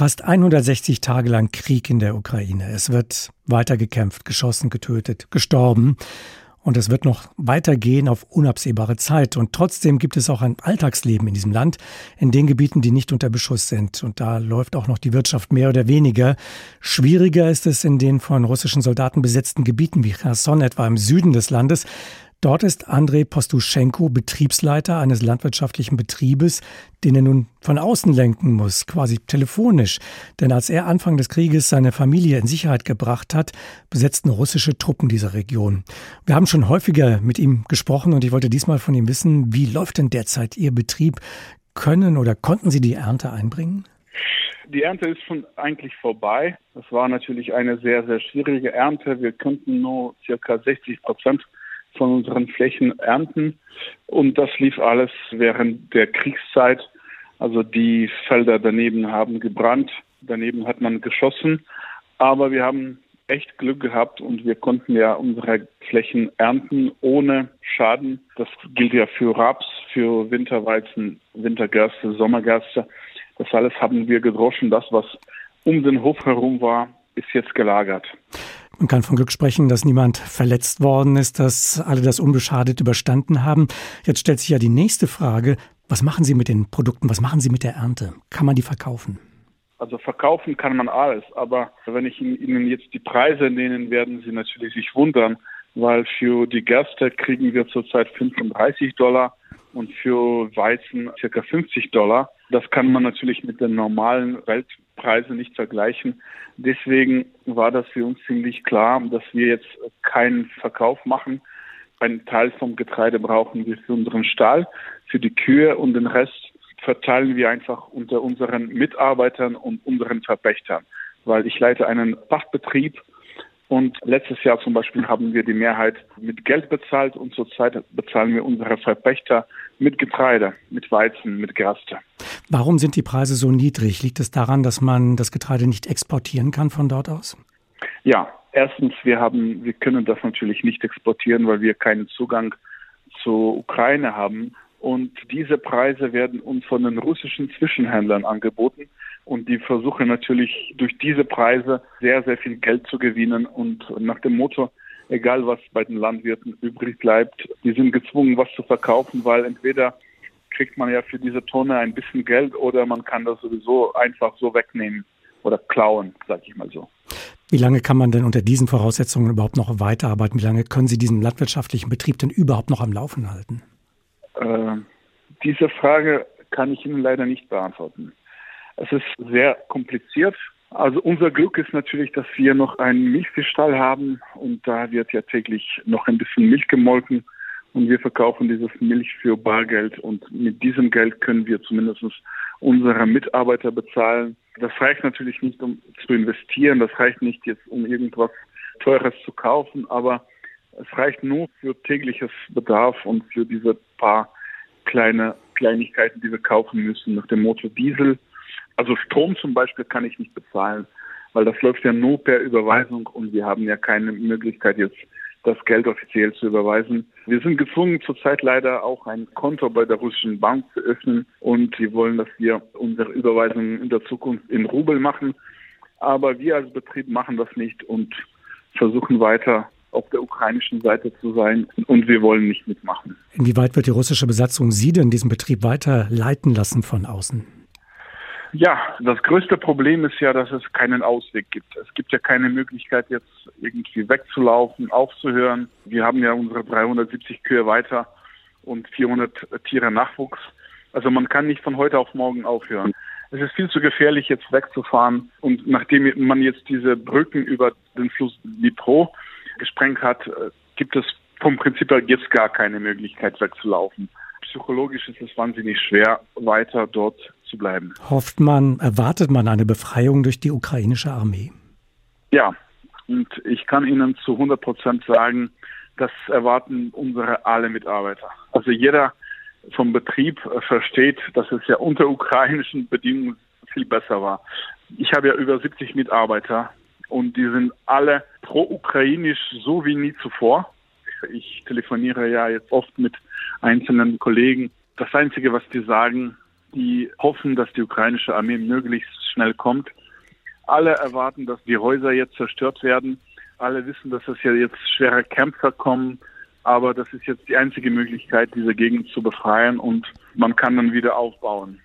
Fast 160 Tage lang Krieg in der Ukraine. Es wird weiter gekämpft, geschossen, getötet, gestorben. Und es wird noch weitergehen auf unabsehbare Zeit. Und trotzdem gibt es auch ein Alltagsleben in diesem Land, in den Gebieten, die nicht unter Beschuss sind. Und da läuft auch noch die Wirtschaft mehr oder weniger. Schwieriger ist es in den von russischen Soldaten besetzten Gebieten wie Cherson, etwa im Süden des Landes. Dort ist Andrei Postuschenko Betriebsleiter eines landwirtschaftlichen Betriebes, den er nun von außen lenken muss, quasi telefonisch. Denn als er Anfang des Krieges seine Familie in Sicherheit gebracht hat, besetzten russische Truppen diese Region. Wir haben schon häufiger mit ihm gesprochen und ich wollte diesmal von ihm wissen, wie läuft denn derzeit Ihr Betrieb? Können oder konnten Sie die Ernte einbringen? Die Ernte ist schon eigentlich vorbei. Das war natürlich eine sehr, sehr schwierige Ernte. Wir konnten nur circa 60 Prozent von unseren Flächen ernten. Und das lief alles während der Kriegszeit. Also die Felder daneben haben gebrannt, daneben hat man geschossen. Aber wir haben echt Glück gehabt und wir konnten ja unsere Flächen ernten ohne Schaden. Das gilt ja für Raps, für Winterweizen, Wintergerste, Sommergerste. Das alles haben wir gedroschen. Das, was um den Hof herum war, ist jetzt gelagert. Man kann von Glück sprechen, dass niemand verletzt worden ist, dass alle das unbeschadet überstanden haben. Jetzt stellt sich ja die nächste Frage. Was machen Sie mit den Produkten? Was machen Sie mit der Ernte? Kann man die verkaufen? Also verkaufen kann man alles, aber wenn ich Ihnen jetzt die Preise nenne, werden Sie natürlich sich wundern, weil für die Gerste kriegen wir zurzeit 35 Dollar und für Weizen circa 50 Dollar. Das kann man natürlich mit den normalen Weltpreisen nicht vergleichen. Deswegen war das für uns ziemlich klar, dass wir jetzt keinen Verkauf machen. Einen Teil vom Getreide brauchen wir für unseren Stall, für die Kühe und den Rest verteilen wir einfach unter unseren Mitarbeitern und unseren Verpächtern. Weil ich leite einen Pachtbetrieb und letztes Jahr zum Beispiel haben wir die Mehrheit mit Geld bezahlt und zurzeit bezahlen wir unsere Verpächter mit Getreide, mit Weizen, mit Gerste. Warum sind die Preise so niedrig? Liegt es daran, dass man das Getreide nicht exportieren kann von dort aus? Ja, erstens, wir haben, wir können das natürlich nicht exportieren, weil wir keinen Zugang zur Ukraine haben. Und diese Preise werden uns von den russischen Zwischenhändlern angeboten. Und die versuchen natürlich durch diese Preise sehr, sehr viel Geld zu gewinnen. Und nach dem Motto, egal was bei den Landwirten übrig bleibt, die sind gezwungen, was zu verkaufen, weil entweder kriegt man ja für diese Tonne ein bisschen Geld oder man kann das sowieso einfach so wegnehmen oder klauen, sag ich mal so. Wie lange kann man denn unter diesen Voraussetzungen überhaupt noch weiterarbeiten? Wie lange können Sie diesen landwirtschaftlichen Betrieb denn überhaupt noch am Laufen halten? Äh, diese Frage kann ich Ihnen leider nicht beantworten. Es ist sehr kompliziert. Also unser Glück ist natürlich, dass wir noch einen Milchviehstall haben und da wird ja täglich noch ein bisschen Milch gemolken und wir verkaufen dieses Milch für Bargeld. Und mit diesem Geld können wir zumindest unsere Mitarbeiter bezahlen. Das reicht natürlich nicht, um zu investieren, das reicht nicht jetzt, um irgendwas Teures zu kaufen, aber es reicht nur für tägliches Bedarf und für diese paar kleine Kleinigkeiten, die wir kaufen müssen, nach dem Motto Diesel. Also Strom zum Beispiel kann ich nicht bezahlen, weil das läuft ja nur per Überweisung. Und wir haben ja keine Möglichkeit jetzt das Geld offiziell zu überweisen. Wir sind gezwungen, zurzeit leider auch ein Konto bei der russischen Bank zu öffnen und sie wollen, dass wir unsere Überweisungen in der Zukunft in Rubel machen. Aber wir als Betrieb machen das nicht und versuchen weiter auf der ukrainischen Seite zu sein und wir wollen nicht mitmachen. Inwieweit wird die russische Besatzung Sie denn diesen Betrieb weiter leiten lassen von außen? Ja, das größte Problem ist ja, dass es keinen Ausweg gibt. Es gibt ja keine Möglichkeit, jetzt irgendwie wegzulaufen, aufzuhören. Wir haben ja unsere 370 Kühe weiter und 400 Tiere Nachwuchs. Also man kann nicht von heute auf morgen aufhören. Es ist viel zu gefährlich, jetzt wegzufahren. Und nachdem man jetzt diese Brücken über den Fluss Dnipro gesprengt hat, äh, gibt es vom Prinzip her jetzt gar keine Möglichkeit wegzulaufen. Psychologisch ist es wahnsinnig schwer, weiter dort zu bleiben. Hofft man, erwartet man eine Befreiung durch die ukrainische Armee? Ja, und ich kann Ihnen zu 100 Prozent sagen, das erwarten unsere alle Mitarbeiter. Also jeder vom Betrieb versteht, dass es ja unter ukrainischen Bedingungen viel besser war. Ich habe ja über 70 Mitarbeiter und die sind alle pro-ukrainisch so wie nie zuvor. Ich telefoniere ja jetzt oft mit einzelnen Kollegen. Das Einzige, was die sagen, die hoffen, dass die ukrainische Armee möglichst schnell kommt. Alle erwarten, dass die Häuser jetzt zerstört werden. Alle wissen, dass es ja jetzt schwere Kämpfer kommen. Aber das ist jetzt die einzige Möglichkeit, diese Gegend zu befreien und man kann dann wieder aufbauen.